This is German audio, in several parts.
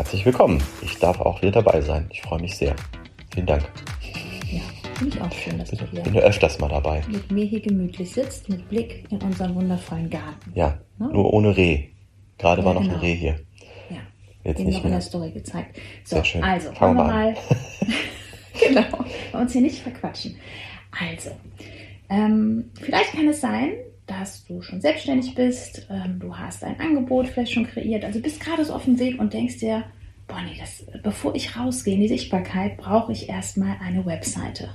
Herzlich willkommen. Ich darf auch wieder dabei sein. Ich freue mich sehr. Vielen Dank. Ja, finde ich auch schön, dass bin, du hier bin du öfters mal dabei. mit mir hier gemütlich sitzt, mit Blick in unseren wundervollen Garten. Ja, Ne? nur ohne Reh. Gerade Ja, war noch genau. ein Reh hier. Ja, Jetzt den nicht noch in mehr. der Story gezeigt. So, Sehr schön. also, Fangen wir mal. genau, wir uns hier nicht verquatschen. Also, ähm, vielleicht kann es sein, dass du schon selbstständig bist, ähm, du hast ein Angebot vielleicht schon kreiert, also bist gerade so auf dem Weg und denkst dir, boah, nee, das, bevor ich rausgehe in die Sichtbarkeit, brauche ich erstmal eine Webseite.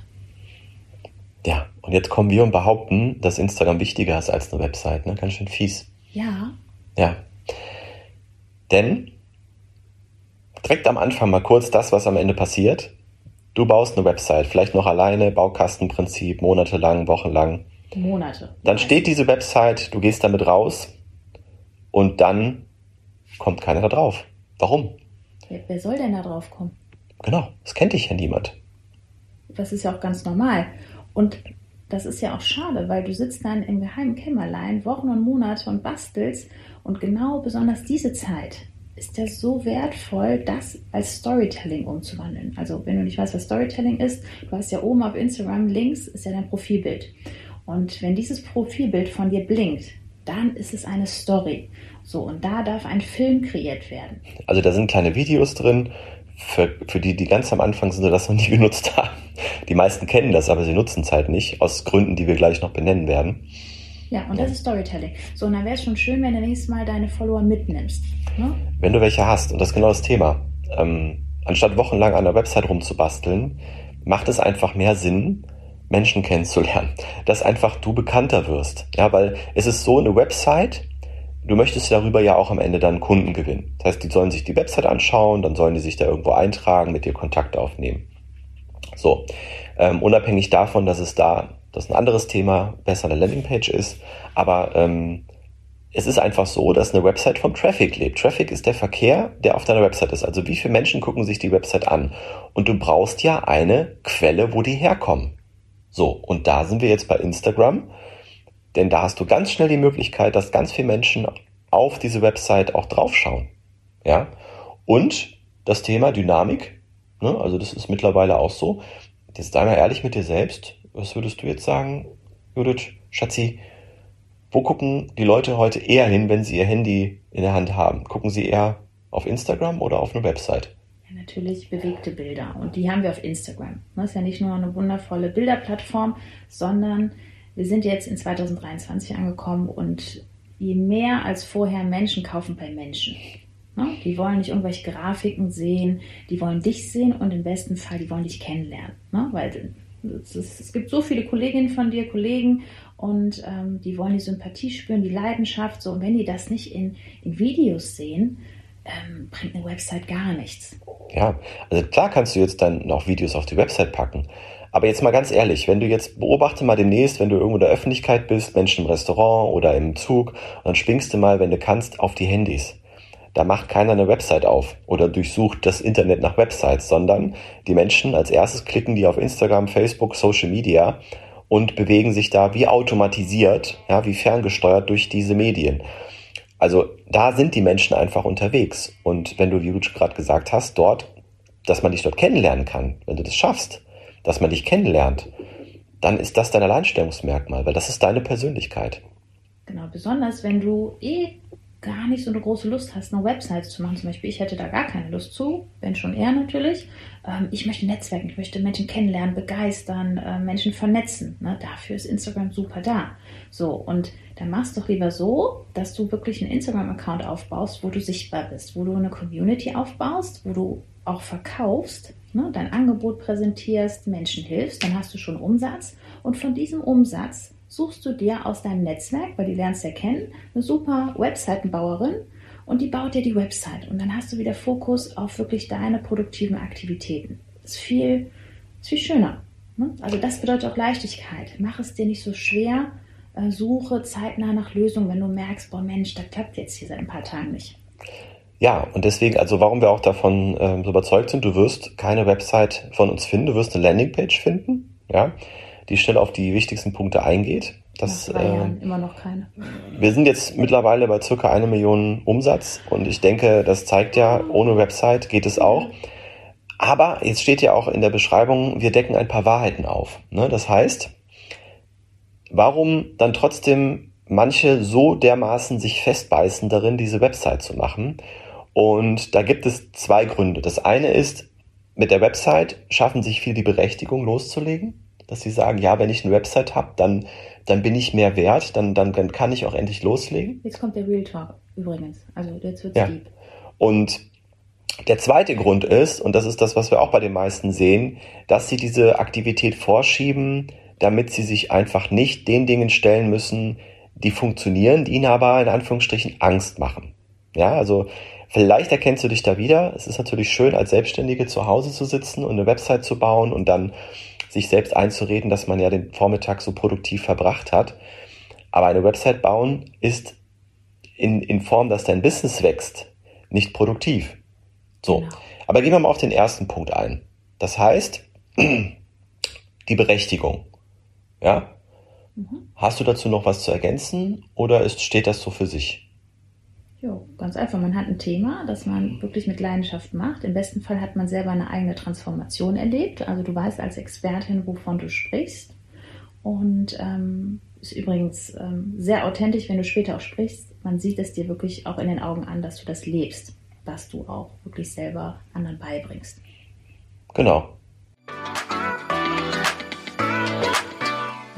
Ja, und jetzt kommen wir und behaupten, dass Instagram wichtiger ist als eine Website. Ne? Ganz schön fies. Ja, Ja. Denn direkt am Anfang mal kurz das, was am Ende passiert. Du baust eine Website, vielleicht noch alleine, Baukastenprinzip, monatelang, wochenlang. Monate. Dann steht diese Website, du gehst damit raus und dann kommt keiner da drauf. Warum? Wer, wer soll denn da drauf kommen? Genau, das kennt dich ja niemand. Das ist ja auch ganz normal. Und das ist ja auch schade, weil du sitzt dann im geheimen Kämmerlein Wochen und Monate und bastelst. Und genau besonders diese Zeit ist ja so wertvoll, das als Storytelling umzuwandeln. Also wenn du nicht weißt, was Storytelling ist, du hast ja oben auf Instagram links ist ja dein Profilbild. Und wenn dieses Profilbild von dir blinkt, dann ist es eine Story. So, und da darf ein Film kreiert werden. Also da sind kleine Videos drin, für, für die, die ganz am Anfang sind, die das noch nie genutzt haben. Die meisten kennen das, aber sie nutzen es halt nicht, aus Gründen, die wir gleich noch benennen werden. Ja, und das ist Storytelling. So, und dann wäre es schon schön, wenn du nächstes Mal deine Follower mitnimmst. Ne? Wenn du welche hast, und das ist genau das Thema, ähm, anstatt wochenlang an der Website rumzubasteln, macht es einfach mehr Sinn, Menschen kennenzulernen. Dass einfach du bekannter wirst. Ja, weil es ist so eine Website, du möchtest darüber ja auch am Ende dann Kunden gewinnen. Das heißt, die sollen sich die Website anschauen, dann sollen die sich da irgendwo eintragen, mit dir Kontakt aufnehmen. So, ähm, unabhängig davon, dass es da, das ein anderes Thema, besser eine Landingpage ist, aber ähm, es ist einfach so, dass eine Website vom Traffic lebt. Traffic ist der Verkehr, der auf deiner Website ist. Also wie viele Menschen gucken sich die Website an? Und du brauchst ja eine Quelle, wo die herkommen. So, und da sind wir jetzt bei Instagram, denn da hast du ganz schnell die Möglichkeit, dass ganz viele Menschen auf diese Website auch draufschauen. Ja, und das Thema Dynamik, ne? also das ist mittlerweile auch so. Jetzt sei mal ehrlich mit dir selbst. Was würdest du jetzt sagen, Judith, Schatzi? Wo gucken die Leute heute eher hin, wenn sie ihr Handy in der Hand haben? Gucken sie eher auf Instagram oder auf eine Website? Natürlich bewegte Bilder. Und die haben wir auf Instagram. Das ist ja nicht nur eine wundervolle Bilderplattform, sondern wir sind jetzt in 2023 angekommen und je mehr als vorher Menschen kaufen bei Menschen. Ne? Die wollen nicht irgendwelche Grafiken sehen, die wollen dich sehen und im besten Fall, die wollen dich kennenlernen. Ne? Weil es, gibt so viele Kolleginnen von dir, Kollegen, und ähm, die wollen die Sympathie spüren, die Leidenschaft. So, und wenn die das nicht in Videos sehen, ähm, bringt eine Website gar nichts. Ja, also klar kannst du jetzt dann noch Videos auf die Website packen. Aber jetzt mal ganz ehrlich, wenn du jetzt beobachte mal demnächst, wenn du irgendwo in der Öffentlichkeit bist, Menschen im Restaurant oder im Zug, dann schwingst du mal, wenn du kannst, auf die Handys. Da macht keiner eine Website auf oder durchsucht das Internet nach Websites, sondern die Menschen als erstes klicken die auf Instagram, Facebook, Social Media und bewegen sich da wie automatisiert, ja, wie ferngesteuert durch diese Medien. Also da sind die Menschen einfach unterwegs. Und wenn du, wie du gerade gesagt hast, dort, dass man dich dort kennenlernen kann, wenn du das schaffst, dass man dich kennenlernt, dann ist das dein Alleinstellungsmerkmal, weil das ist deine Persönlichkeit. Genau, besonders wenn du eh gar nicht so eine große Lust hast, eine Website zu machen. Zum Beispiel, ich hätte da gar keine Lust zu, wenn schon eher natürlich. Ähm, ich möchte netzwerken, ich möchte Menschen kennenlernen, begeistern, äh, Menschen vernetzen. Ne? Dafür ist Instagram super da. So, und dann machst du doch lieber so, dass du wirklich einen Instagram-Account aufbaust, wo du sichtbar bist, wo du eine Community aufbaust, wo du auch verkaufst, ne? dein Angebot präsentierst, Menschen hilfst, dann hast du schon Umsatz. Und von diesem Umsatz suchst du dir aus deinem Netzwerk, weil die lernst ja kennen, eine super Webseitenbauerin und die baut dir die Website und dann hast du wieder Fokus auf wirklich deine produktiven Aktivitäten. Ist viel, ist viel schöner. Ne? Also das bedeutet auch Leichtigkeit. Mach es dir nicht so schwer. Äh, suche zeitnah nach Lösungen, wenn du merkst, boah Mensch, das klappt jetzt hier seit ein paar Tagen nicht. Ja, und deswegen, also warum wir auch davon ähm, so überzeugt sind, du wirst keine Website von uns finden, du wirst eine Landingpage finden, ja, die schnell auf die wichtigsten Punkte eingeht. Das, Nach drei äh, immer noch keine. Wir sind jetzt mittlerweile bei circa eine Million Umsatz und ich denke, das zeigt ja, ohne Website geht es auch. Aber jetzt steht ja auch in der Beschreibung, wir decken ein paar Wahrheiten auf. Ne? Das heißt, warum dann trotzdem manche so dermaßen sich festbeißen darin, diese Website zu machen? Und da gibt es zwei Gründe. Das eine ist, mit der Website schaffen sich viel die Berechtigung loszulegen, dass sie sagen, ja, wenn ich eine Website habe, dann, dann bin ich mehr wert, dann, dann, dann kann ich auch endlich loslegen. Jetzt kommt der Real Talk übrigens. Also jetzt wird's ja. deep. Und der zweite Grund ist, und das ist das, was wir auch bei den meisten sehen, dass sie diese Aktivität vorschieben, damit sie sich einfach nicht den Dingen stellen müssen, die funktionieren, die ihnen aber in Anführungsstrichen Angst machen. Ja, also vielleicht erkennst du dich da wieder. Es ist natürlich schön, als Selbstständige zu Hause zu sitzen und eine Website zu bauen und dann sich selbst einzureden, dass man ja den Vormittag so produktiv verbracht hat. Aber eine Website bauen ist in, in Form, dass dein Business wächst, nicht produktiv. So. Genau. Aber gehen wir mal auf den ersten Punkt ein. Das heißt, die Berechtigung. Ja? Mhm. Hast du dazu noch was zu ergänzen oder ist, steht das so für sich? Ja, ganz einfach. Man hat ein Thema, das man wirklich mit Leidenschaft macht. Im besten Fall hat man selber eine eigene Transformation erlebt. Also du weißt als Expertin, wovon du sprichst. Und ähm, ist übrigens ähm, sehr authentisch, wenn du später auch sprichst. Man sieht es dir wirklich auch in den Augen an, dass du das lebst was du auch wirklich selber anderen beibringst. Genau.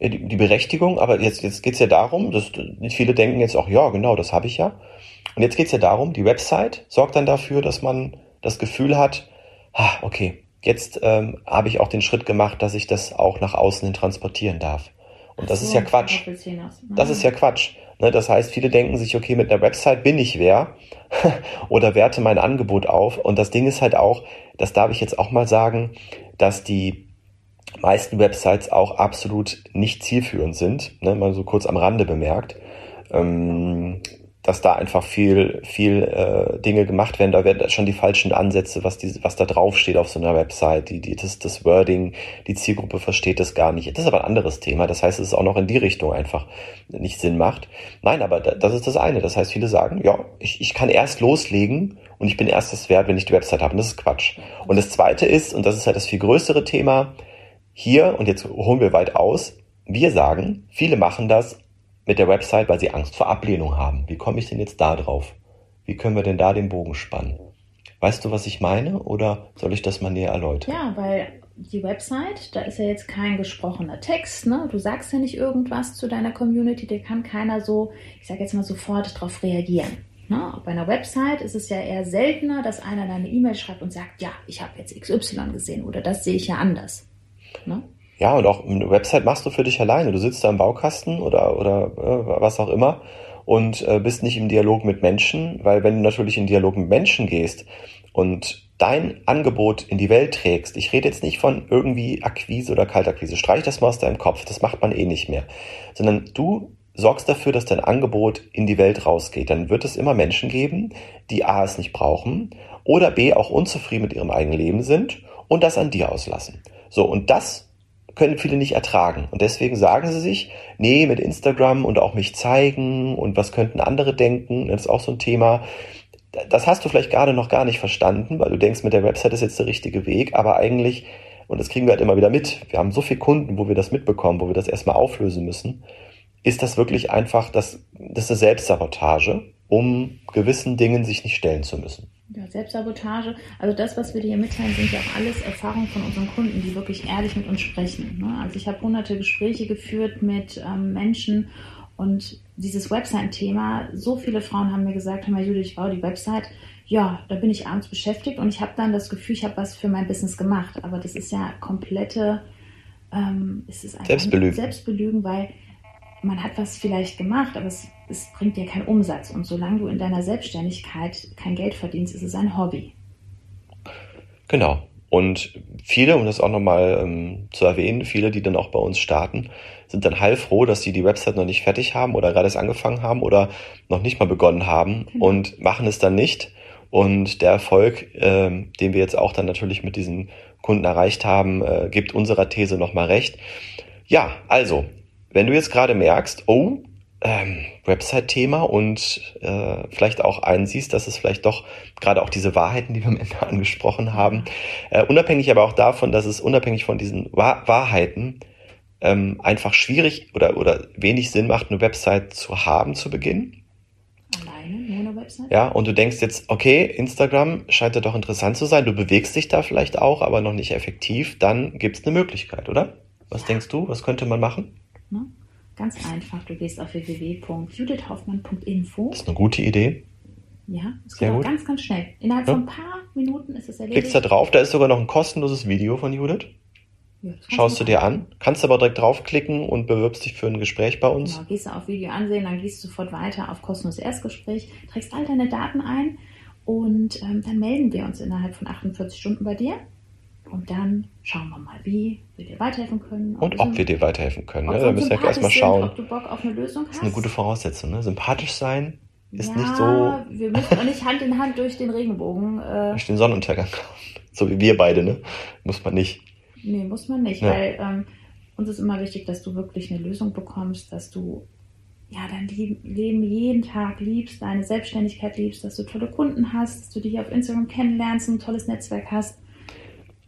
Die, die Berechtigung, aber jetzt, jetzt geht es ja darum, dass viele denken jetzt auch, ja, genau, das habe ich ja. Und jetzt geht es ja darum, die Website sorgt dann dafür, dass man das Gefühl hat, ah, okay, jetzt ähm, habe ich auch den Schritt gemacht, dass ich das auch nach außen hin transportieren darf. Und das so, ist ja Quatsch. Das ist ja Quatsch. Das heißt, viele denken sich, okay, mit der Website bin ich wer oder werte mein Angebot auf. Und das Ding ist halt auch, das darf ich jetzt auch mal sagen, dass die meisten Websites auch absolut nicht zielführend sind. Ne, mal so kurz am Rande bemerkt. Ähm, dass da einfach viel, viel äh, Dinge gemacht werden. Da werden schon die falschen Ansätze, was, die, was da draufsteht auf so einer Website, die, die, das, das Wording, die Zielgruppe versteht das gar nicht. Das ist aber ein anderes Thema. Das heißt, es ist auch noch in die Richtung einfach nicht Sinn macht. Nein, aber das ist das eine. Das heißt, viele sagen, ja, ich, ich kann erst loslegen und ich bin erst das wert, wenn ich die Website habe. Und das ist Quatsch. Und das zweite ist, und das ist halt das viel größere Thema, hier, und jetzt holen wir weit aus, wir sagen, viele machen das mit der Website, weil sie Angst vor Ablehnung haben. Wie komme ich denn jetzt da drauf? Wie können wir denn da den Bogen spannen? Weißt du, was ich meine oder soll ich das mal näher erläutern? Ja, weil die Website, da ist ja jetzt kein gesprochener Text, ne? Du sagst ja nicht irgendwas zu deiner Community, da kann keiner so, ich sage jetzt mal sofort darauf reagieren. Ne? Bei einer Website ist es ja eher seltener, dass einer deine E-Mail schreibt und sagt, ja, ich habe jetzt XY gesehen oder das sehe ich ja anders. Ne? Ja, und auch eine Website machst du für dich alleine. Du sitzt da im Baukasten oder, oder äh, was auch immer und äh, bist nicht im Dialog mit Menschen, weil wenn du natürlich in Dialog mit Menschen gehst und dein Angebot in die Welt trägst, ich rede jetzt nicht von irgendwie Akquise oder Kaltakquise, streich das mal aus deinem Kopf, das macht man eh nicht mehr, sondern du sorgst dafür, dass dein Angebot in die Welt rausgeht, dann wird es immer Menschen geben, die A es nicht brauchen oder B auch unzufrieden mit ihrem eigenen Leben sind und das an dir auslassen. So, und das können viele nicht ertragen. Und deswegen sagen sie sich, nee, mit Instagram und auch mich zeigen und was könnten andere denken, das ist auch so ein Thema. Das hast du vielleicht gerade noch gar nicht verstanden, weil du denkst, mit der Website ist jetzt der richtige Weg, aber eigentlich, und das kriegen wir halt immer wieder mit, wir haben so viele Kunden, wo wir das mitbekommen, wo wir das erstmal auflösen müssen, ist das wirklich einfach, das, das ist eine Selbstsabotage. um gewissen Dingen sich nicht stellen zu müssen. Ja, Selbstsabotage. Also das, was wir dir hier mitteilen, sind ja auch alles Erfahrungen von unseren Kunden, die wirklich ehrlich mit uns sprechen. Ne? Also ich habe hunderte Gespräche geführt mit ähm, Menschen und dieses Website-Thema, so viele Frauen haben mir gesagt, hör mal Judith, ich baue die Website. Ja, da bin ich abends beschäftigt und ich habe dann das Gefühl, ich habe was für mein Business gemacht. Aber das ist ja komplette, ähm, es ist Selbstbelügen. Selbstbelügen, weil man hat was vielleicht gemacht, aber es, es bringt dir keinen Umsatz. Und solange du in deiner Selbstständigkeit kein Geld verdienst, ist es ein Hobby. Genau. Und viele, um das auch nochmal ähm, zu erwähnen, viele, die dann auch bei uns starten, sind dann heilfroh, dass sie die Website noch nicht fertig haben oder gerade erst angefangen haben oder noch nicht mal begonnen haben mhm. und machen es dann nicht. Und der Erfolg, äh, den wir jetzt auch dann natürlich mit diesen Kunden erreicht haben, äh, gibt unserer These nochmal recht. Ja, also, wenn du jetzt gerade merkst, oh, ähm, Website-Thema und äh, vielleicht auch einsiehst, dass es vielleicht doch gerade auch diese Wahrheiten, die wir am Ende angesprochen haben, äh, unabhängig aber auch davon, dass es unabhängig von diesen Wahr Wahrheiten ähm, einfach schwierig oder, oder wenig Sinn macht, eine Website zu haben zu Beginn. Alleine, nur eine Website? Ja, und du denkst jetzt, okay, Instagram scheint ja doch interessant zu sein, du bewegst dich da vielleicht auch, aber noch nicht effektiv, dann gibt es eine Möglichkeit, oder? Was ja. denkst du, was könnte man machen? Ne? Ganz einfach, du gehst auf www.judithhoffmann.info. Das ist eine gute Idee. Ja, es geht auch ganz, ganz schnell. Innerhalb ja. von ein paar Minuten ist es erledigt. Klickst da drauf, da ist sogar noch ein kostenloses Video von Judith. Ja, Schaust du dir an, kannst aber direkt draufklicken und bewirbst dich für ein Gespräch bei uns. Genau, gehst du auf Video ansehen, dann gehst du sofort weiter auf kostenloses Erstgespräch, trägst all deine Daten ein und ähm, dann melden wir uns innerhalb von 48 Stunden bei dir. Und dann schauen wir mal, wie wir dir weiterhelfen können. Und ob wir dir weiterhelfen können. Ne? Da müssen wir erstmal schauen. Sind, ob du Bock auf eine Lösung hast. Das ist eine gute Voraussetzung. Ne? Sympathisch sein ist ja, nicht so. Wir müssen auch nicht Hand in Hand durch den Regenbogen. Äh, durch den Sonnenuntergang. So wie wir beide, ne? Muss man nicht. Nee, muss man nicht, ja. weil ähm, uns ist immer wichtig, dass du wirklich eine Lösung bekommst, dass du ja, dein Leben jeden Tag liebst, deine Selbstständigkeit liebst, dass du tolle Kunden hast, dass du dich auf Instagram kennenlernst, ein tolles Netzwerk hast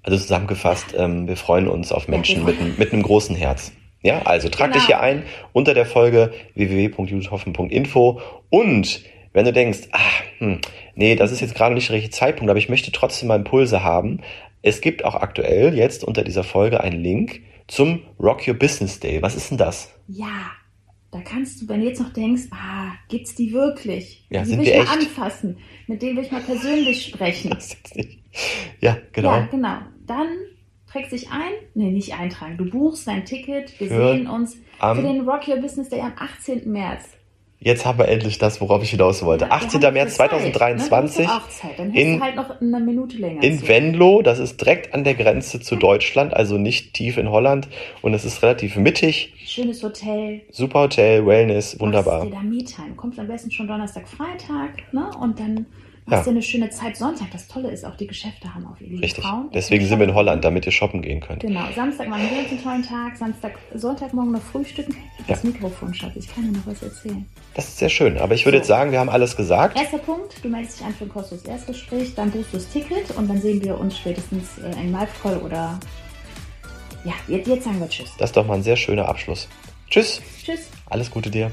also zusammengefasst, ähm, wir freuen uns auf Menschen mit, mit einem großen Herz. Ja, also trag genau. dich hier ein unter der Folge www.judithhoffen.info und wenn du denkst, ach, hm, nee, das ist jetzt gerade nicht der richtige Zeitpunkt, aber ich möchte trotzdem mal Impulse haben. Es gibt auch aktuell jetzt unter dieser Folge einen Link zum Rock Your Business Day. Was ist denn das? Ja, da kannst du, wenn du jetzt noch denkst, ah, gibt's die wirklich? Ja, die sind will die ich echt? mal anfassen, mit denen will ich mal persönlich sprechen. Das jetzt nicht. Ja, genau. Ja, genau. Dann trägst dich ein, nee, nicht eintragen. Du buchst dein Ticket. Wir für sehen uns für den Rock Your Business Day am 18. März. Jetzt haben wir endlich das, worauf ich hinaus wollte. Ja, 18. März 2023. Ne? Zeit. Dann in, du halt noch eine Minute länger. In zu. Venlo, das ist direkt an der Grenze zu Deutschland, also nicht tief in Holland. Und es ist relativ mittig. Schönes Hotel. Super Hotel, Wellness, wunderbar. Dir da Me-Time. Kommst am besten schon Donnerstag, Freitag, ne? Und dann Hast ja. eine schöne Zeit. Sonntag, das Tolle ist auch, die Geschäfte haben auf ihre Richtig. Frauen. Deswegen sind wir in Holland, damit ihr shoppen gehen könnt. Genau. Samstag machen wir uns einen tollen Tag. Samstag, Sonntagmorgen noch frühstücken. Ich ja. das Mikrofon, Schatz. Ich kann dir noch was erzählen. Das ist sehr schön. Aber ich würde so. jetzt sagen, wir haben alles gesagt. Erster Punkt, du meldest dich an für ein kostenloses Erstgespräch, dann buchst du das Ticket und dann sehen wir uns spätestens äh, in Live-Call oder ja, jetzt, jetzt sagen wir Tschüss. Das ist doch mal ein sehr schöner Abschluss. Tschüss. Tschüss. Alles Gute dir.